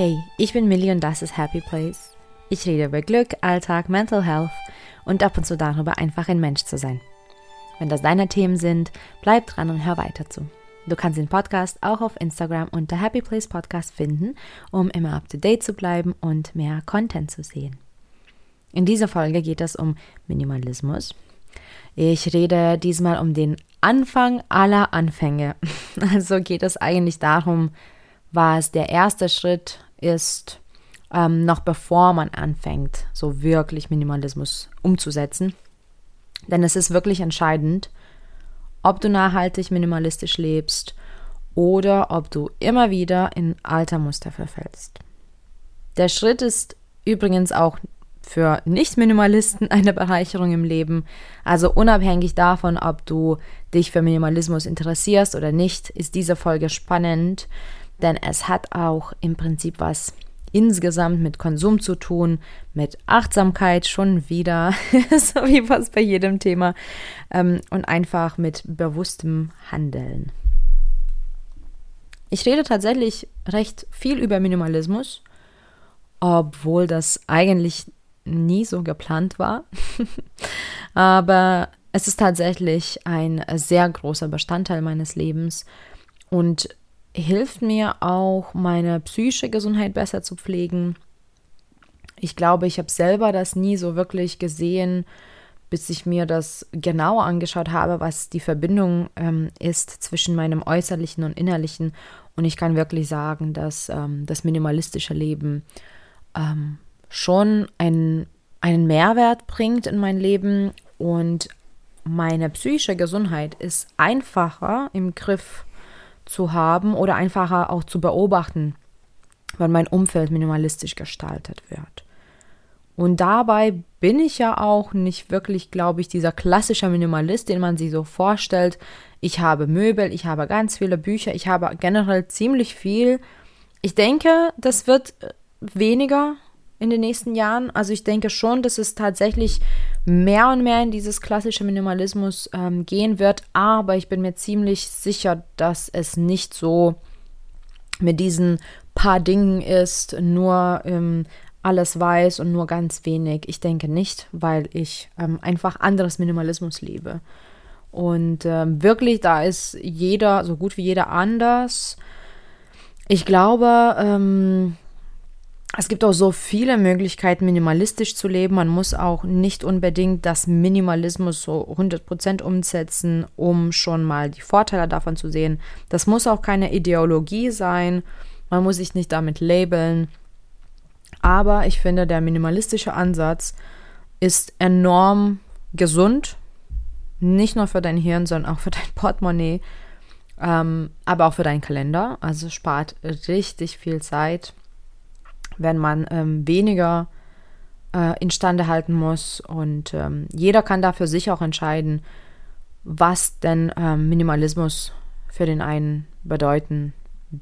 Hey, ich bin Millie und das ist Happy Place. Ich rede über Glück, Alltag, Mental Health und ab und zu darüber, einfach ein Mensch zu sein. Wenn das deine Themen sind, bleib dran und hör weiter zu. Du kannst den Podcast auch auf Instagram unter Happy Place Podcast finden, um immer up to date zu bleiben und mehr Content zu sehen. In dieser Folge geht es um Minimalismus. Ich rede diesmal um den Anfang aller Anfänge. Also geht es eigentlich darum, was der erste Schritt ist, ähm, noch bevor man anfängt, so wirklich Minimalismus umzusetzen. Denn es ist wirklich entscheidend, ob du nachhaltig minimalistisch lebst oder ob du immer wieder in alter Muster verfällst. Der Schritt ist übrigens auch für Nicht-Minimalisten eine Bereicherung im Leben. Also unabhängig davon, ob du dich für Minimalismus interessierst oder nicht, ist diese Folge spannend, denn es hat auch im Prinzip was insgesamt mit Konsum zu tun, mit Achtsamkeit schon wieder, so wie fast bei jedem Thema, ähm, und einfach mit bewusstem Handeln. Ich rede tatsächlich recht viel über Minimalismus, obwohl das eigentlich nie so geplant war. Aber es ist tatsächlich ein sehr großer Bestandteil meines Lebens und hilft mir auch, meine psychische Gesundheit besser zu pflegen. Ich glaube, ich habe selber das nie so wirklich gesehen, bis ich mir das genauer angeschaut habe, was die Verbindung ähm, ist zwischen meinem äußerlichen und innerlichen. Und ich kann wirklich sagen, dass ähm, das minimalistische Leben ähm, schon ein, einen Mehrwert bringt in mein Leben und meine psychische Gesundheit ist einfacher im Griff zu haben oder einfacher auch zu beobachten, wenn mein Umfeld minimalistisch gestaltet wird. Und dabei bin ich ja auch nicht wirklich, glaube ich, dieser klassische Minimalist, den man sich so vorstellt. Ich habe Möbel, ich habe ganz viele Bücher, ich habe generell ziemlich viel. Ich denke, das wird weniger in den nächsten Jahren. Also ich denke schon, dass es tatsächlich mehr und mehr in dieses klassische Minimalismus ähm, gehen wird, aber ich bin mir ziemlich sicher, dass es nicht so mit diesen paar Dingen ist, nur ähm, alles weiß und nur ganz wenig. Ich denke nicht, weil ich ähm, einfach anderes Minimalismus lebe. Und ähm, wirklich, da ist jeder, so gut wie jeder anders. Ich glaube, ähm, es gibt auch so viele Möglichkeiten, minimalistisch zu leben. Man muss auch nicht unbedingt das Minimalismus so 100% umsetzen, um schon mal die Vorteile davon zu sehen. Das muss auch keine Ideologie sein. Man muss sich nicht damit labeln. Aber ich finde, der minimalistische Ansatz ist enorm gesund. Nicht nur für dein Hirn, sondern auch für dein Portemonnaie. Ähm, aber auch für deinen Kalender. Also spart richtig viel Zeit wenn man ähm, weniger äh, instande halten muss. Und ähm, jeder kann da für sich auch entscheiden, was denn ähm, Minimalismus für den einen bedeuten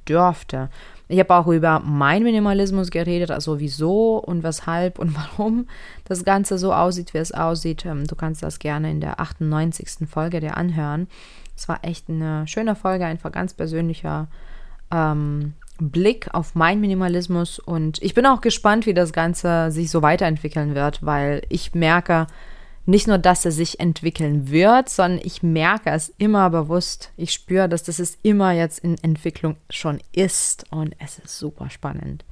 dürfte. Ich habe auch über mein Minimalismus geredet, also wieso und weshalb und warum das Ganze so aussieht, wie es aussieht. Ähm, du kannst das gerne in der 98. Folge dir anhören. Es war echt eine schöne Folge, einfach ganz persönlicher ähm, Blick auf meinen Minimalismus und ich bin auch gespannt, wie das Ganze sich so weiterentwickeln wird, weil ich merke nicht nur, dass er sich entwickeln wird, sondern ich merke es immer bewusst. Ich spüre, dass das es immer jetzt in Entwicklung schon ist und es ist super spannend.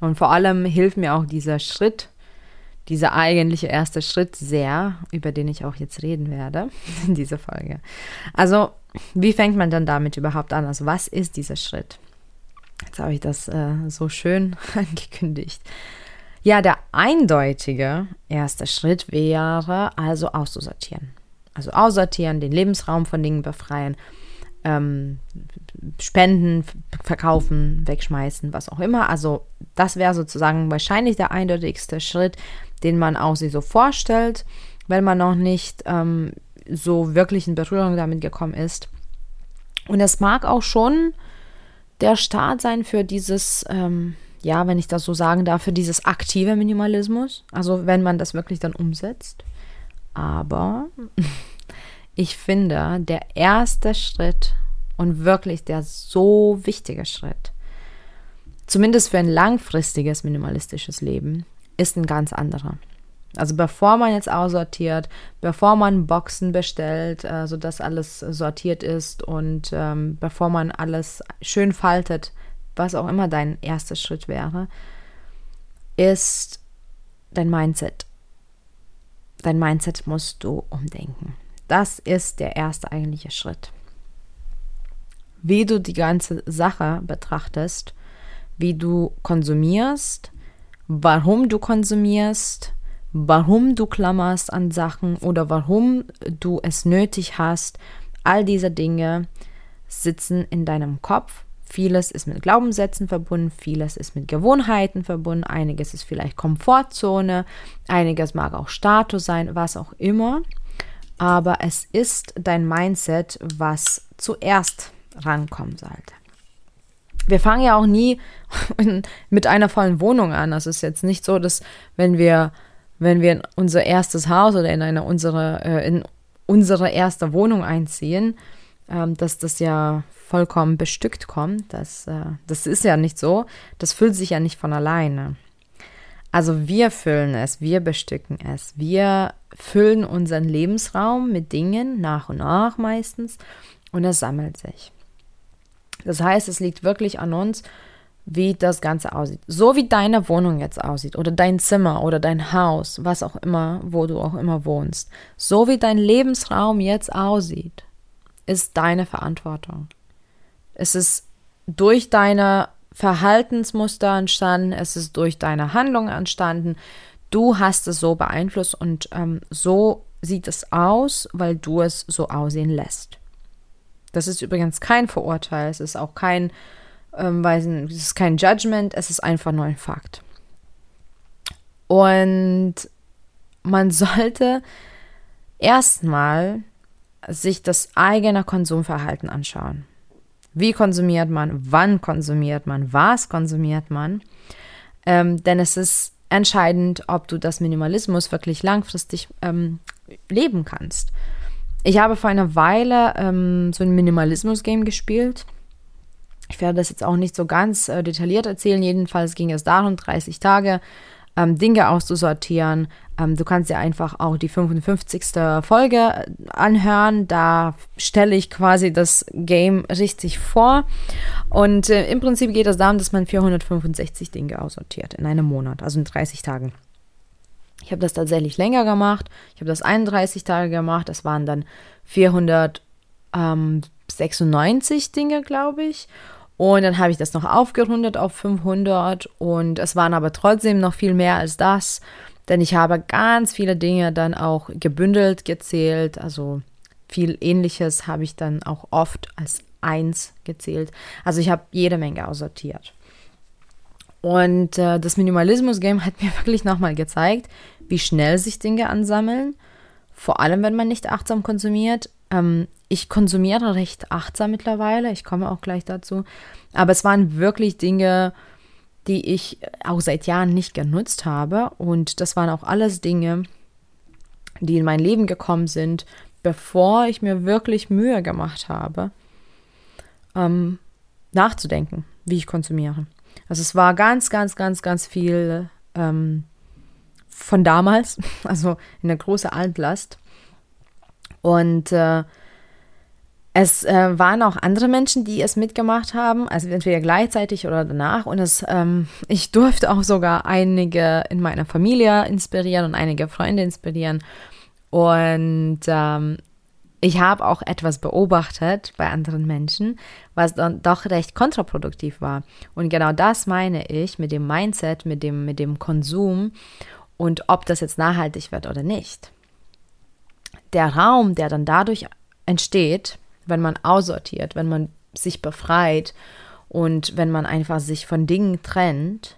Und vor allem hilft mir auch dieser Schritt, dieser eigentliche erste Schritt sehr, über den ich auch jetzt reden werde in dieser Folge. Also, wie fängt man dann damit überhaupt an? Also, was ist dieser Schritt? Jetzt habe ich das äh, so schön angekündigt. Ja, der eindeutige erste Schritt wäre also auszusortieren. Also aussortieren, den Lebensraum von Dingen befreien, ähm, spenden, verkaufen, wegschmeißen, was auch immer. Also das wäre sozusagen wahrscheinlich der eindeutigste Schritt, den man auch sich so vorstellt, wenn man noch nicht ähm, so wirklich in Berührung damit gekommen ist. Und es mag auch schon der Start sein für dieses, ähm, ja, wenn ich das so sagen darf, für dieses aktive Minimalismus. Also wenn man das wirklich dann umsetzt. Aber ich finde, der erste Schritt und wirklich der so wichtige Schritt zumindest für ein langfristiges minimalistisches Leben, ist ein ganz anderer. Also bevor man jetzt aussortiert, bevor man Boxen bestellt, äh, sodass alles sortiert ist und ähm, bevor man alles schön faltet, was auch immer dein erster Schritt wäre, ist dein Mindset. Dein Mindset musst du umdenken. Das ist der erste eigentliche Schritt. Wie du die ganze Sache betrachtest, wie du konsumierst, warum du konsumierst, warum du klammerst an Sachen oder warum du es nötig hast. All diese Dinge sitzen in deinem Kopf. Vieles ist mit Glaubenssätzen verbunden, vieles ist mit Gewohnheiten verbunden, einiges ist vielleicht Komfortzone, einiges mag auch Status sein, was auch immer. Aber es ist dein Mindset, was zuerst rankommen sollte. Wir fangen ja auch nie mit einer vollen Wohnung an. Das ist jetzt nicht so, dass wenn wir wenn wir in unser erstes Haus oder in eine unsere, äh, in unsere erste Wohnung einziehen, ähm, dass das ja vollkommen bestückt kommt. Das, äh, das ist ja nicht so. Das füllt sich ja nicht von alleine. Also wir füllen es, wir bestücken es, wir füllen unseren Lebensraum mit Dingen nach und nach meistens und es sammelt sich. Das heißt, es liegt wirklich an uns, wie das Ganze aussieht. So wie deine Wohnung jetzt aussieht oder dein Zimmer oder dein Haus, was auch immer, wo du auch immer wohnst. So wie dein Lebensraum jetzt aussieht, ist deine Verantwortung. Es ist durch deine Verhaltensmuster entstanden, es ist durch deine Handlung entstanden. Du hast es so beeinflusst und ähm, so sieht es aus, weil du es so aussehen lässt. Das ist übrigens kein Verurteil, es ist auch kein ähm, weil es ist kein Judgment, es ist einfach nur ein Fakt. Und man sollte erstmal sich das eigene Konsumverhalten anschauen. Wie konsumiert man? Wann konsumiert man? Was konsumiert man? Ähm, denn es ist entscheidend, ob du das Minimalismus wirklich langfristig ähm, leben kannst. Ich habe vor einer Weile ähm, so ein Minimalismus-Game gespielt ich werde das jetzt auch nicht so ganz äh, detailliert erzählen. Jedenfalls ging es darum, 30 Tage ähm, Dinge auszusortieren. Ähm, du kannst dir einfach auch die 55. Folge äh, anhören. Da stelle ich quasi das Game richtig vor. Und äh, im Prinzip geht es darum, dass man 465 Dinge aussortiert in einem Monat, also in 30 Tagen. Ich habe das tatsächlich länger gemacht. Ich habe das 31 Tage gemacht. Das waren dann 496 Dinge, glaube ich. Und dann habe ich das noch aufgerundet auf 500 und es waren aber trotzdem noch viel mehr als das, denn ich habe ganz viele Dinge dann auch gebündelt gezählt, also viel ähnliches habe ich dann auch oft als eins gezählt. Also ich habe jede Menge aussortiert. Und äh, das Minimalismus-Game hat mir wirklich nochmal gezeigt, wie schnell sich Dinge ansammeln, vor allem wenn man nicht achtsam konsumiert. Ähm, ich konsumiere recht achtsam mittlerweile, ich komme auch gleich dazu. Aber es waren wirklich Dinge, die ich auch seit Jahren nicht genutzt habe. Und das waren auch alles Dinge, die in mein Leben gekommen sind, bevor ich mir wirklich Mühe gemacht habe, ähm, nachzudenken, wie ich konsumiere. Also es war ganz, ganz, ganz, ganz viel ähm, von damals, also in der großen Altlast. Und äh, es äh, waren auch andere Menschen, die es mitgemacht haben, also entweder gleichzeitig oder danach. Und es, ähm, ich durfte auch sogar einige in meiner Familie inspirieren und einige Freunde inspirieren. Und ähm, ich habe auch etwas beobachtet bei anderen Menschen, was dann doch recht kontraproduktiv war. Und genau das meine ich mit dem Mindset, mit dem, mit dem Konsum und ob das jetzt nachhaltig wird oder nicht. Der Raum, der dann dadurch entsteht, wenn man aussortiert, wenn man sich befreit und wenn man einfach sich von Dingen trennt,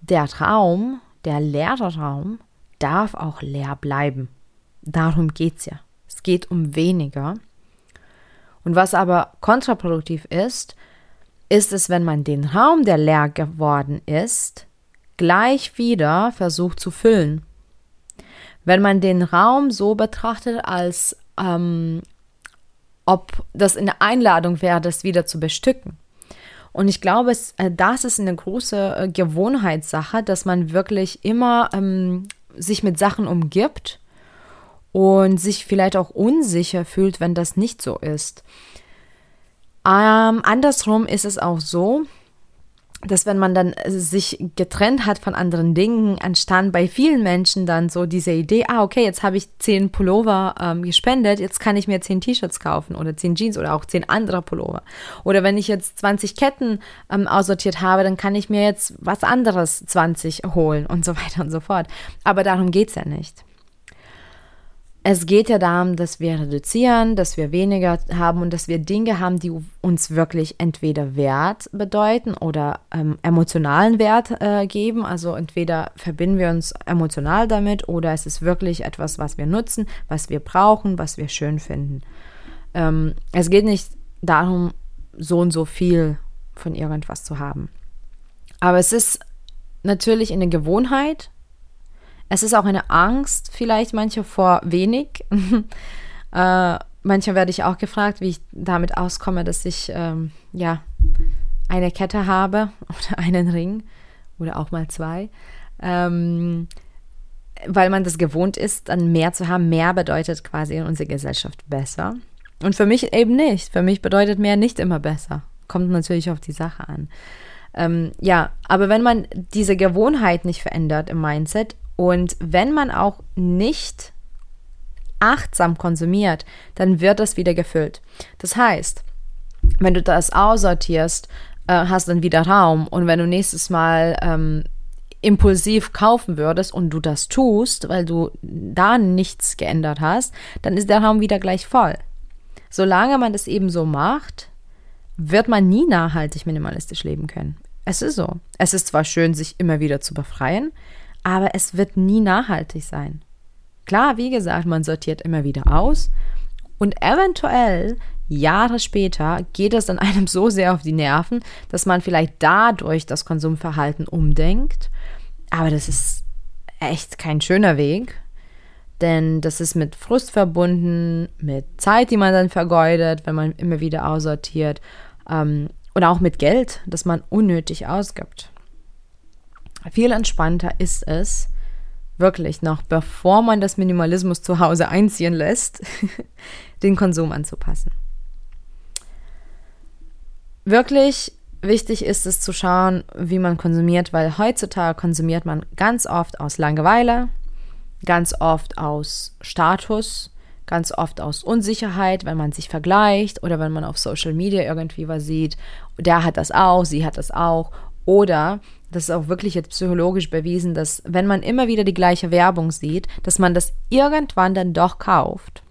der Raum, der leere Raum, darf auch leer bleiben. Darum geht es ja. Es geht um weniger. Und was aber kontraproduktiv ist, ist es, wenn man den Raum, der leer geworden ist, gleich wieder versucht zu füllen. Wenn man den Raum so betrachtet als ähm, ob das eine Einladung wäre, das wieder zu bestücken. Und ich glaube, es, äh, das ist eine große äh, Gewohnheitssache, dass man wirklich immer ähm, sich mit Sachen umgibt und sich vielleicht auch unsicher fühlt, wenn das nicht so ist. Ähm, andersrum ist es auch so, dass wenn man dann äh, sich getrennt hat von anderen Dingen, entstand bei vielen Menschen dann so diese Idee, ah, okay, jetzt habe ich zehn Pullover ähm, gespendet, jetzt kann ich mir zehn T-Shirts kaufen oder zehn Jeans oder auch zehn andere Pullover. Oder wenn ich jetzt 20 Ketten ähm, aussortiert habe, dann kann ich mir jetzt was anderes 20 holen und so weiter und so fort. Aber darum geht es ja nicht. Es geht ja darum, dass wir reduzieren, dass wir weniger haben und dass wir Dinge haben, die uns wirklich entweder Wert bedeuten oder ähm, emotionalen Wert äh, geben. Also entweder verbinden wir uns emotional damit oder es ist wirklich etwas, was wir nutzen, was wir brauchen, was wir schön finden. Ähm, es geht nicht darum, so und so viel von irgendwas zu haben. Aber es ist natürlich eine Gewohnheit, es ist auch eine Angst, vielleicht manche vor wenig. äh, manchmal werde ich auch gefragt, wie ich damit auskomme, dass ich ähm, ja eine Kette habe oder einen Ring oder auch mal zwei. Ähm, weil man das gewohnt ist, dann mehr zu haben. Mehr bedeutet quasi in unserer Gesellschaft besser. Und für mich eben nicht. Für mich bedeutet mehr nicht immer besser. Kommt natürlich auf die Sache an. Ähm, ja, aber wenn man diese Gewohnheit nicht verändert im Mindset und wenn man auch nicht achtsam konsumiert, dann wird das wieder gefüllt. Das heißt, wenn du das aussortierst, äh, hast dann wieder Raum. Und wenn du nächstes Mal ähm, impulsiv kaufen würdest und du das tust, weil du da nichts geändert hast, dann ist der Raum wieder gleich voll. Solange man das eben so macht, wird man nie nachhaltig minimalistisch leben können. Es ist so. Es ist zwar schön, sich immer wieder zu befreien, aber es wird nie nachhaltig sein. Klar, wie gesagt, man sortiert immer wieder aus und eventuell Jahre später geht es dann einem so sehr auf die Nerven, dass man vielleicht dadurch das Konsumverhalten umdenkt. Aber das ist echt kein schöner Weg, denn das ist mit Frust verbunden, mit Zeit, die man dann vergeudet, wenn man immer wieder aussortiert ähm, oder auch mit Geld, das man unnötig ausgibt. Viel entspannter ist es, wirklich noch bevor man das Minimalismus zu Hause einziehen lässt, den Konsum anzupassen. Wirklich wichtig ist es zu schauen, wie man konsumiert, weil heutzutage konsumiert man ganz oft aus Langeweile, ganz oft aus Status, ganz oft aus Unsicherheit, wenn man sich vergleicht oder wenn man auf Social Media irgendwie was sieht, der hat das auch, sie hat das auch oder das ist auch wirklich jetzt psychologisch bewiesen, dass wenn man immer wieder die gleiche Werbung sieht, dass man das irgendwann dann doch kauft.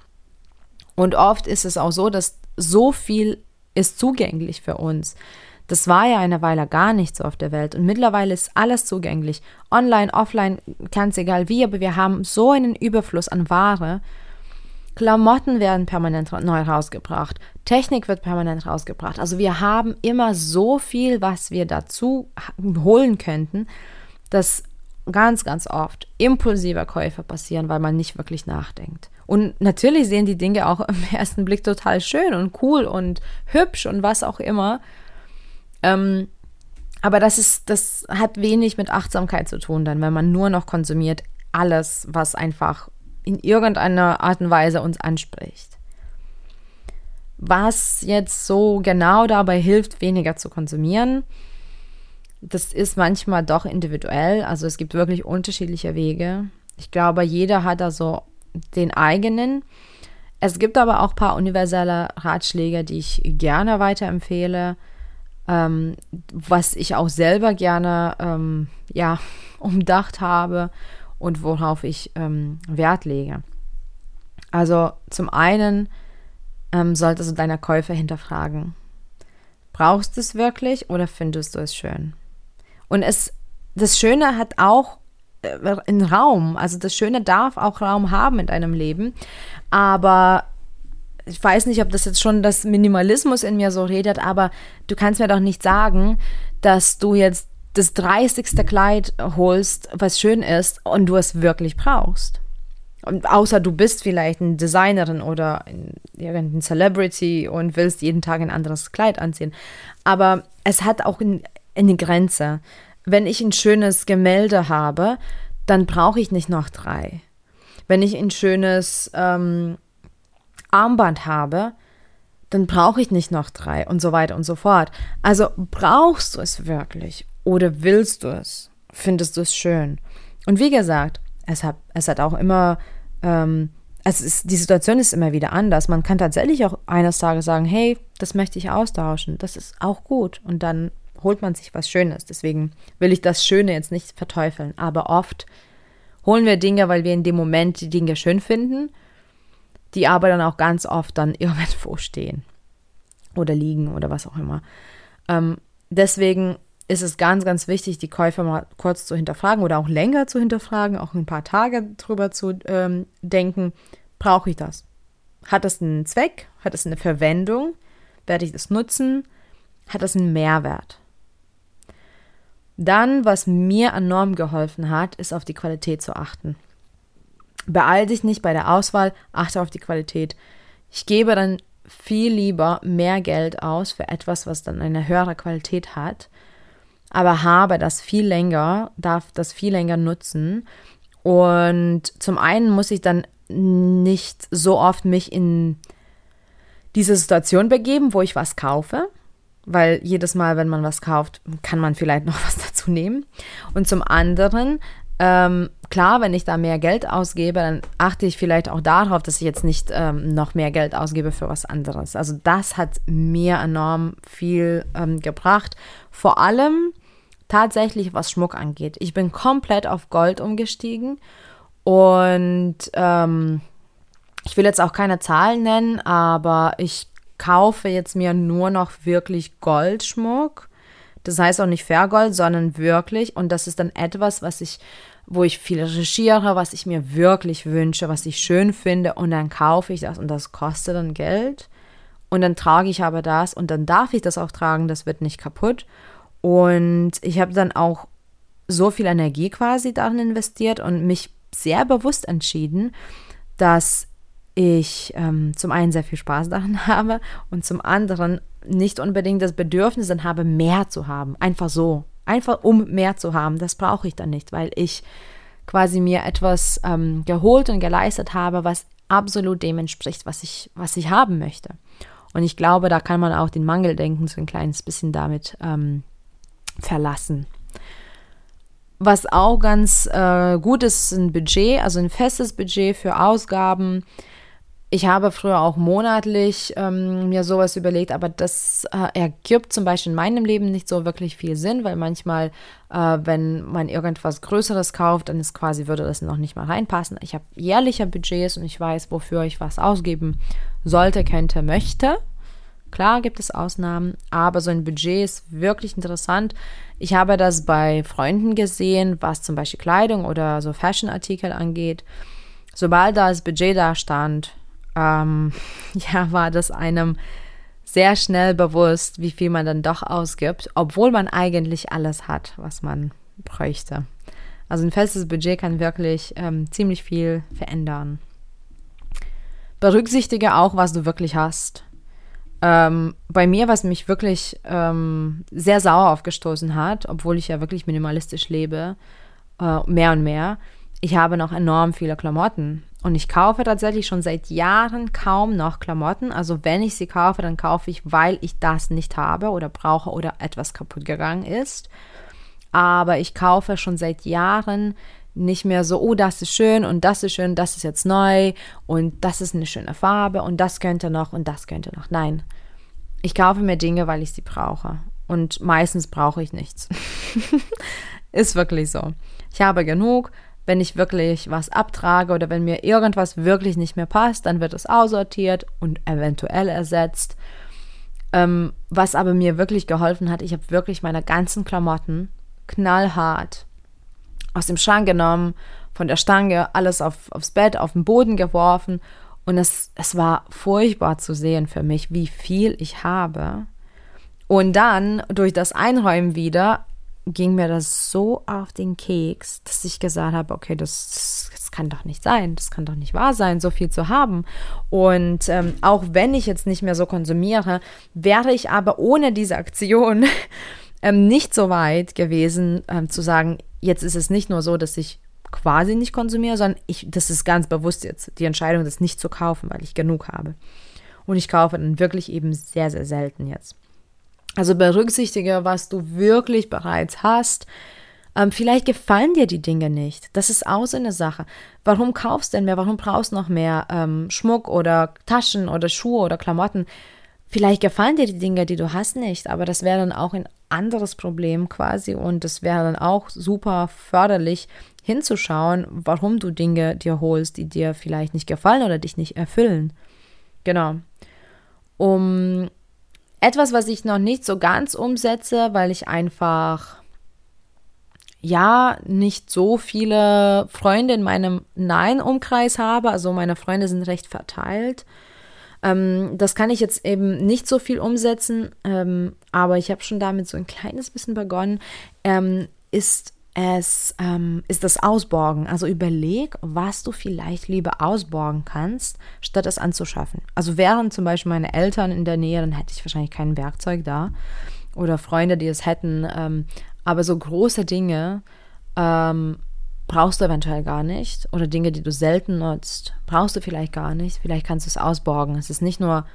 Und oft ist es auch so, dass so viel ist zugänglich für uns. Das war ja eine Weile gar nicht so auf der Welt und mittlerweile ist alles zugänglich. Online, offline, ganz egal wie, aber wir haben so einen Überfluss an Ware, Klamotten werden permanent neu rausgebracht. Technik wird permanent rausgebracht. Also wir haben immer so viel, was wir dazu holen könnten, dass ganz, ganz oft impulsive Käufe passieren, weil man nicht wirklich nachdenkt. Und natürlich sehen die Dinge auch im ersten Blick total schön und cool und hübsch und was auch immer. Ähm, aber das ist, das hat wenig mit Achtsamkeit zu tun, dann, wenn man nur noch konsumiert alles, was einfach in irgendeiner Art und Weise uns anspricht. Was jetzt so genau dabei hilft, weniger zu konsumieren, das ist manchmal doch individuell. Also es gibt wirklich unterschiedliche Wege. Ich glaube, jeder hat da so den eigenen. Es gibt aber auch ein paar universelle Ratschläge, die ich gerne weiterempfehle, ähm, was ich auch selber gerne ähm, ja, umdacht habe und worauf ich ähm, Wert lege. Also zum einen ähm, solltest du deine Käufe hinterfragen. Brauchst du es wirklich oder findest du es schön? Und es, das Schöne hat auch äh, einen Raum. Also das Schöne darf auch Raum haben in deinem Leben. Aber ich weiß nicht, ob das jetzt schon das Minimalismus in mir so redet, aber du kannst mir doch nicht sagen, dass du jetzt das 30. Kleid holst, was schön ist und du es wirklich brauchst. Und außer du bist vielleicht eine Designerin oder irgendein Celebrity und willst jeden Tag ein anderes Kleid anziehen. Aber es hat auch eine Grenze. Wenn ich ein schönes Gemälde habe, dann brauche ich nicht noch drei. Wenn ich ein schönes ähm, Armband habe, dann brauche ich nicht noch drei und so weiter und so fort. Also brauchst du es wirklich oder willst du es? Findest du es schön? Und wie gesagt, es hat, es hat auch immer, ähm, es ist, die Situation ist immer wieder anders. Man kann tatsächlich auch eines Tages sagen, hey, das möchte ich austauschen. Das ist auch gut. Und dann holt man sich was Schönes. Deswegen will ich das Schöne jetzt nicht verteufeln. Aber oft holen wir Dinge, weil wir in dem Moment die Dinge schön finden die aber dann auch ganz oft dann irgendwo stehen oder liegen oder was auch immer. Ähm, deswegen ist es ganz, ganz wichtig, die Käufer mal kurz zu hinterfragen oder auch länger zu hinterfragen, auch ein paar Tage drüber zu ähm, denken, brauche ich das? Hat das einen Zweck? Hat es eine Verwendung? Werde ich das nutzen? Hat das einen Mehrwert? Dann, was mir enorm geholfen hat, ist auf die Qualität zu achten. Beeil dich nicht bei der Auswahl, achte auf die Qualität. Ich gebe dann viel lieber mehr Geld aus für etwas, was dann eine höhere Qualität hat, aber habe das viel länger, darf das viel länger nutzen. Und zum einen muss ich dann nicht so oft mich in diese Situation begeben, wo ich was kaufe, weil jedes Mal, wenn man was kauft, kann man vielleicht noch was dazu nehmen. Und zum anderen ähm, klar, wenn ich da mehr Geld ausgebe, dann achte ich vielleicht auch darauf, dass ich jetzt nicht ähm, noch mehr Geld ausgebe für was anderes. Also das hat mir enorm viel ähm, gebracht. Vor allem tatsächlich, was Schmuck angeht. Ich bin komplett auf Gold umgestiegen und ähm, ich will jetzt auch keine Zahlen nennen, aber ich kaufe jetzt mir nur noch wirklich Goldschmuck das heißt auch nicht Vergold, sondern wirklich. Und das ist dann etwas, was ich, wo ich viel recherchiere, was ich mir wirklich wünsche, was ich schön finde. Und dann kaufe ich das und das kostet dann Geld. Und dann trage ich aber das und dann darf ich das auch tragen, das wird nicht kaputt. Und ich habe dann auch so viel Energie quasi darin investiert und mich sehr bewusst entschieden, dass ich ähm, zum einen sehr viel Spaß daran habe und zum anderen nicht unbedingt das Bedürfnis dann habe, mehr zu haben. Einfach so. Einfach um mehr zu haben. Das brauche ich dann nicht, weil ich quasi mir etwas ähm, geholt und geleistet habe, was absolut dem entspricht, was ich, was ich haben möchte. Und ich glaube, da kann man auch den Mangeldenken so ein kleines bisschen damit ähm, verlassen. Was auch ganz äh, gut ist, ein Budget, also ein festes Budget für Ausgaben ich habe früher auch monatlich ähm, mir sowas überlegt, aber das äh, ergibt zum Beispiel in meinem Leben nicht so wirklich viel Sinn, weil manchmal, äh, wenn man irgendwas Größeres kauft, dann ist quasi, würde das noch nicht mal reinpassen. Ich habe jährliche Budgets und ich weiß, wofür ich was ausgeben sollte, könnte, möchte. Klar gibt es Ausnahmen, aber so ein Budget ist wirklich interessant. Ich habe das bei Freunden gesehen, was zum Beispiel Kleidung oder so Fashion-Artikel angeht. Sobald das Budget da stand, ähm, ja, war das einem sehr schnell bewusst, wie viel man dann doch ausgibt, obwohl man eigentlich alles hat, was man bräuchte. Also ein festes Budget kann wirklich ähm, ziemlich viel verändern. Berücksichtige auch, was du wirklich hast. Ähm, bei mir, was mich wirklich ähm, sehr sauer aufgestoßen hat, obwohl ich ja wirklich minimalistisch lebe, äh, mehr und mehr, ich habe noch enorm viele Klamotten. Und ich kaufe tatsächlich schon seit Jahren kaum noch Klamotten. Also wenn ich sie kaufe, dann kaufe ich, weil ich das nicht habe oder brauche oder etwas kaputt gegangen ist. Aber ich kaufe schon seit Jahren nicht mehr so, oh, das ist schön und das ist schön, das ist jetzt neu und das ist eine schöne Farbe und das könnte noch und das könnte noch. Nein, ich kaufe mir Dinge, weil ich sie brauche. Und meistens brauche ich nichts. ist wirklich so. Ich habe genug wenn ich wirklich was abtrage oder wenn mir irgendwas wirklich nicht mehr passt, dann wird es aussortiert und eventuell ersetzt. Ähm, was aber mir wirklich geholfen hat, ich habe wirklich meine ganzen Klamotten knallhart aus dem Schrank genommen, von der Stange, alles auf, aufs Bett, auf den Boden geworfen. Und es, es war furchtbar zu sehen für mich, wie viel ich habe. Und dann durch das Einräumen wieder ging mir das so auf den Keks, dass ich gesagt habe, okay, das, das kann doch nicht sein, das kann doch nicht wahr sein, so viel zu haben. Und ähm, auch wenn ich jetzt nicht mehr so konsumiere, wäre ich aber ohne diese Aktion ähm, nicht so weit gewesen, ähm, zu sagen, jetzt ist es nicht nur so, dass ich quasi nicht konsumiere, sondern ich, das ist ganz bewusst jetzt die Entscheidung, das nicht zu kaufen, weil ich genug habe. Und ich kaufe dann wirklich eben sehr, sehr selten jetzt. Also berücksichtige, was du wirklich bereits hast. Ähm, vielleicht gefallen dir die Dinge nicht. Das ist auch so eine Sache. Warum kaufst du denn mehr? Warum brauchst du noch mehr ähm, Schmuck oder Taschen oder Schuhe oder Klamotten? Vielleicht gefallen dir die Dinge, die du hast, nicht, aber das wäre dann auch ein anderes Problem quasi und es wäre dann auch super förderlich hinzuschauen, warum du Dinge dir holst, die dir vielleicht nicht gefallen oder dich nicht erfüllen. Genau. Um etwas, was ich noch nicht so ganz umsetze, weil ich einfach ja nicht so viele Freunde in meinem Nein-Umkreis habe. Also meine Freunde sind recht verteilt. Ähm, das kann ich jetzt eben nicht so viel umsetzen, ähm, aber ich habe schon damit so ein kleines bisschen begonnen. Ähm, ist es ähm, ist das Ausborgen. Also überleg, was du vielleicht lieber ausborgen kannst, statt es anzuschaffen. Also wären zum Beispiel meine Eltern in der Nähe, dann hätte ich wahrscheinlich kein Werkzeug da. Oder Freunde, die es hätten. Ähm, aber so große Dinge ähm, brauchst du eventuell gar nicht. Oder Dinge, die du selten nutzt, brauchst du vielleicht gar nicht. Vielleicht kannst du es ausborgen. Es ist nicht nur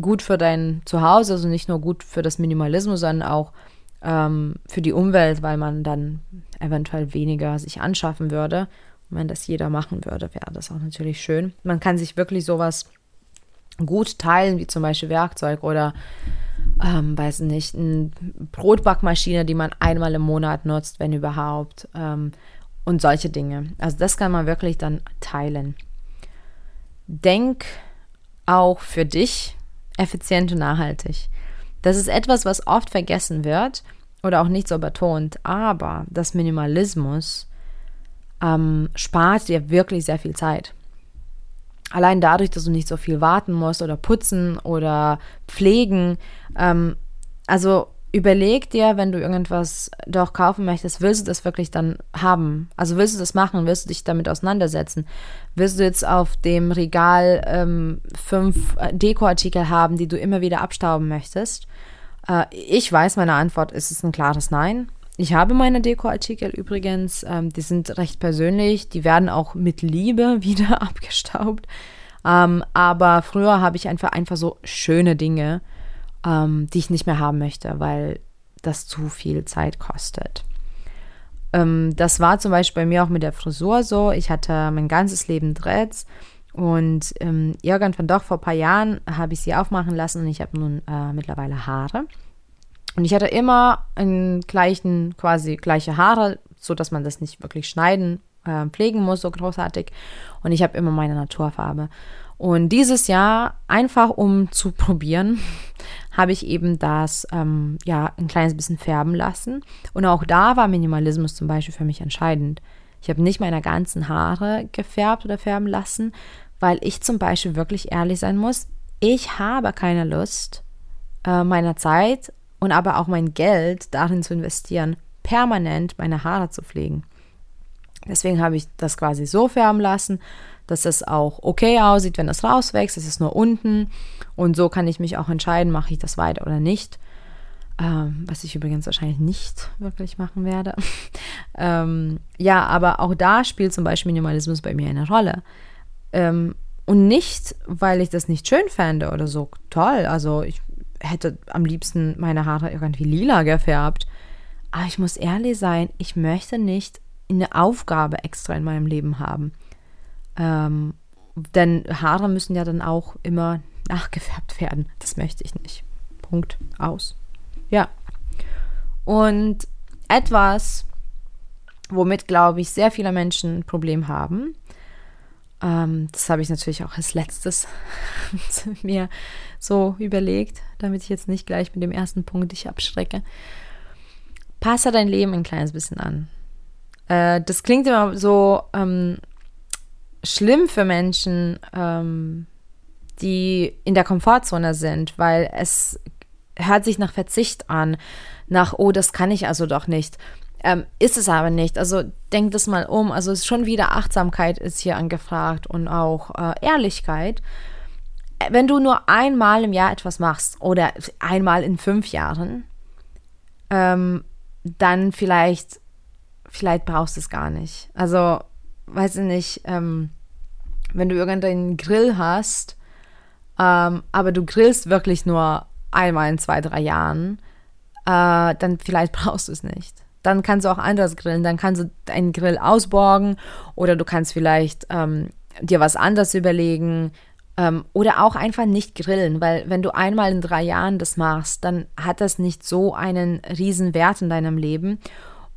gut für dein Zuhause, also nicht nur gut für das Minimalismus, sondern auch ähm, für die Umwelt, weil man dann eventuell weniger sich anschaffen würde. Und wenn das jeder machen würde, wäre das auch natürlich schön. Man kann sich wirklich sowas gut teilen, wie zum Beispiel Werkzeug oder ähm, weiß nicht, eine Brotbackmaschine, die man einmal im Monat nutzt, wenn überhaupt. Ähm, und solche Dinge. Also das kann man wirklich dann teilen. Denk auch für dich effizient und nachhaltig. Das ist etwas, was oft vergessen wird oder auch nicht so betont, aber das Minimalismus ähm, spart dir wirklich sehr viel Zeit. Allein dadurch, dass du nicht so viel warten musst oder putzen oder pflegen. Ähm, also überleg dir, wenn du irgendwas doch kaufen möchtest, willst du das wirklich dann haben? Also willst du das machen? Willst du dich damit auseinandersetzen? Willst du jetzt auf dem Regal ähm, fünf äh, Dekoartikel haben, die du immer wieder abstauben möchtest? Äh, ich weiß, meine Antwort ist es ein klares Nein. Ich habe meine Dekoartikel übrigens, ähm, die sind recht persönlich, die werden auch mit Liebe wieder abgestaubt. Ähm, aber früher habe ich einfach, einfach so schöne Dinge ähm, die ich nicht mehr haben möchte, weil das zu viel Zeit kostet. Ähm, das war zum Beispiel bei mir auch mit der Frisur so. Ich hatte mein ganzes Leben Dreads und ähm, irgendwann doch vor ein paar Jahren habe ich sie aufmachen lassen und ich habe nun äh, mittlerweile Haare. Und ich hatte immer einen gleichen, quasi gleiche Haare, so dass man das nicht wirklich schneiden, äh, pflegen muss, so großartig. Und ich habe immer meine Naturfarbe. Und dieses Jahr, einfach um zu probieren, habe ich eben das ähm, ja ein kleines bisschen färben lassen. Und auch da war Minimalismus zum Beispiel für mich entscheidend. Ich habe nicht meine ganzen Haare gefärbt oder färben lassen, weil ich zum Beispiel wirklich ehrlich sein muss. Ich habe keine Lust, äh, meiner Zeit und aber auch mein Geld darin zu investieren, permanent meine Haare zu pflegen. Deswegen habe ich das quasi so färben lassen dass es auch okay aussieht, wenn es rauswächst. Es ist nur unten. Und so kann ich mich auch entscheiden, mache ich das weiter oder nicht. Ähm, was ich übrigens wahrscheinlich nicht wirklich machen werde. ähm, ja, aber auch da spielt zum Beispiel Minimalismus bei mir eine Rolle. Ähm, und nicht, weil ich das nicht schön fände oder so toll. Also ich hätte am liebsten meine Haare irgendwie lila gefärbt. Aber ich muss ehrlich sein, ich möchte nicht eine Aufgabe extra in meinem Leben haben. Ähm, denn Haare müssen ja dann auch immer nachgefärbt werden. Das möchte ich nicht. Punkt. Aus. Ja. Und etwas, womit, glaube ich, sehr viele Menschen ein Problem haben, ähm, das habe ich natürlich auch als letztes mir so überlegt, damit ich jetzt nicht gleich mit dem ersten Punkt dich abschrecke. Passe dein Leben ein kleines bisschen an. Äh, das klingt immer so, ähm, schlimm für Menschen, ähm, die in der Komfortzone sind, weil es hört sich nach Verzicht an, nach, oh, das kann ich also doch nicht. Ähm, ist es aber nicht. Also denk das mal um. Also ist schon wieder Achtsamkeit ist hier angefragt und auch äh, Ehrlichkeit. Wenn du nur einmal im Jahr etwas machst oder einmal in fünf Jahren, ähm, dann vielleicht, vielleicht brauchst du es gar nicht. Also, weiß ich nicht, ähm, wenn du irgendeinen Grill hast, ähm, aber du grillst wirklich nur einmal in zwei, drei Jahren, äh, dann vielleicht brauchst du es nicht. Dann kannst du auch anders grillen. Dann kannst du deinen Grill ausborgen oder du kannst vielleicht ähm, dir was anderes überlegen ähm, oder auch einfach nicht grillen, weil wenn du einmal in drei Jahren das machst, dann hat das nicht so einen riesen Wert in deinem Leben.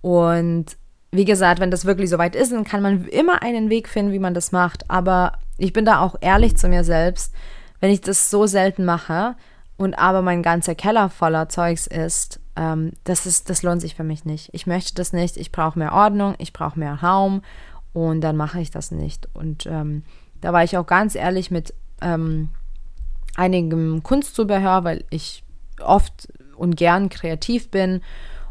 Und wie gesagt, wenn das wirklich so weit ist, dann kann man immer einen Weg finden, wie man das macht. Aber ich bin da auch ehrlich zu mir selbst. Wenn ich das so selten mache, und aber mein ganzer Keller voller Zeugs ist, ähm, das ist, das lohnt sich für mich nicht. Ich möchte das nicht. Ich brauche mehr Ordnung, ich brauche mehr Raum und dann mache ich das nicht. Und ähm, da war ich auch ganz ehrlich mit ähm, einigem Kunstzubehör, weil ich oft und gern kreativ bin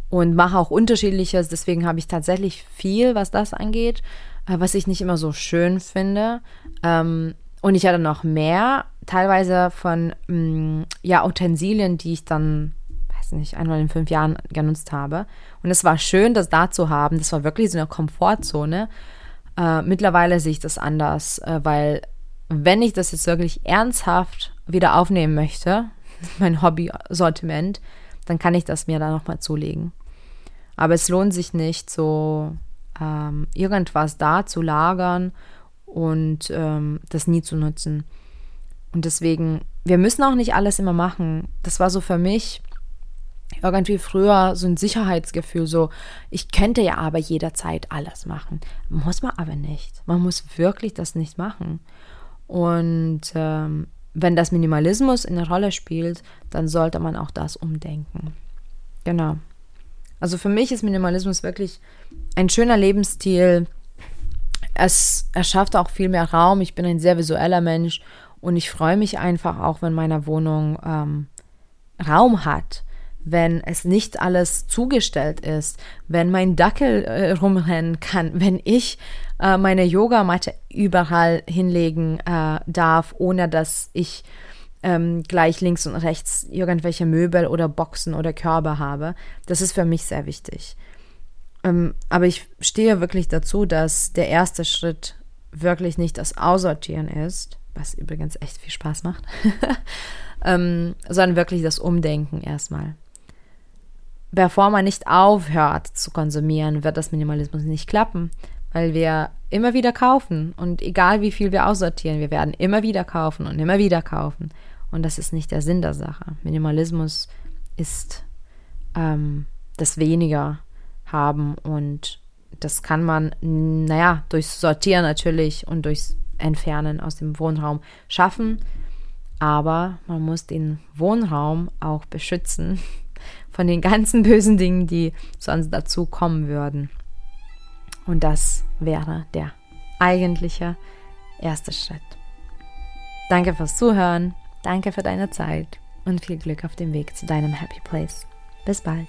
und mache auch unterschiedliches. Deswegen habe ich tatsächlich viel, was das angeht, äh, was ich nicht immer so schön finde. Ähm, und ich hatte noch mehr, teilweise von mm, ja, Utensilien, die ich dann, weiß nicht, einmal in fünf Jahren genutzt habe. Und es war schön, das da zu haben. Das war wirklich so eine Komfortzone. Äh, mittlerweile sehe ich das anders, äh, weil wenn ich das jetzt wirklich ernsthaft wieder aufnehmen möchte, mein Hobby-Sortiment, dann kann ich das mir da nochmal zulegen. Aber es lohnt sich nicht, so ähm, irgendwas da zu lagern und ähm, das nie zu nutzen. Und deswegen, wir müssen auch nicht alles immer machen. Das war so für mich irgendwie früher so ein Sicherheitsgefühl, so ich könnte ja aber jederzeit alles machen. Muss man aber nicht. Man muss wirklich das nicht machen. Und ähm, wenn das Minimalismus eine Rolle spielt, dann sollte man auch das umdenken. Genau. Also für mich ist Minimalismus wirklich ein schöner Lebensstil. Es erschafft auch viel mehr Raum. Ich bin ein sehr visueller Mensch und ich freue mich einfach auch, wenn meine Wohnung ähm, Raum hat, wenn es nicht alles zugestellt ist, wenn mein Dackel äh, rumrennen kann, wenn ich äh, meine Yogamatte überall hinlegen äh, darf, ohne dass ich ähm, gleich links und rechts irgendwelche Möbel oder Boxen oder Körbe habe. Das ist für mich sehr wichtig. Ähm, aber ich stehe wirklich dazu, dass der erste Schritt wirklich nicht das Aussortieren ist, was übrigens echt viel Spaß macht, ähm, sondern wirklich das Umdenken erstmal. Bevor man nicht aufhört zu konsumieren, wird das Minimalismus nicht klappen, weil wir immer wieder kaufen und egal wie viel wir aussortieren, wir werden immer wieder kaufen und immer wieder kaufen. Und das ist nicht der Sinn der Sache. Minimalismus ist ähm, das weniger haben und das kann man, naja, durchs Sortieren natürlich und durchs Entfernen aus dem Wohnraum schaffen. Aber man muss den Wohnraum auch beschützen von den ganzen bösen Dingen, die sonst dazu kommen würden. Und das wäre der eigentliche erste Schritt. Danke fürs Zuhören, danke für deine Zeit und viel Glück auf dem Weg zu deinem Happy Place. Bis bald.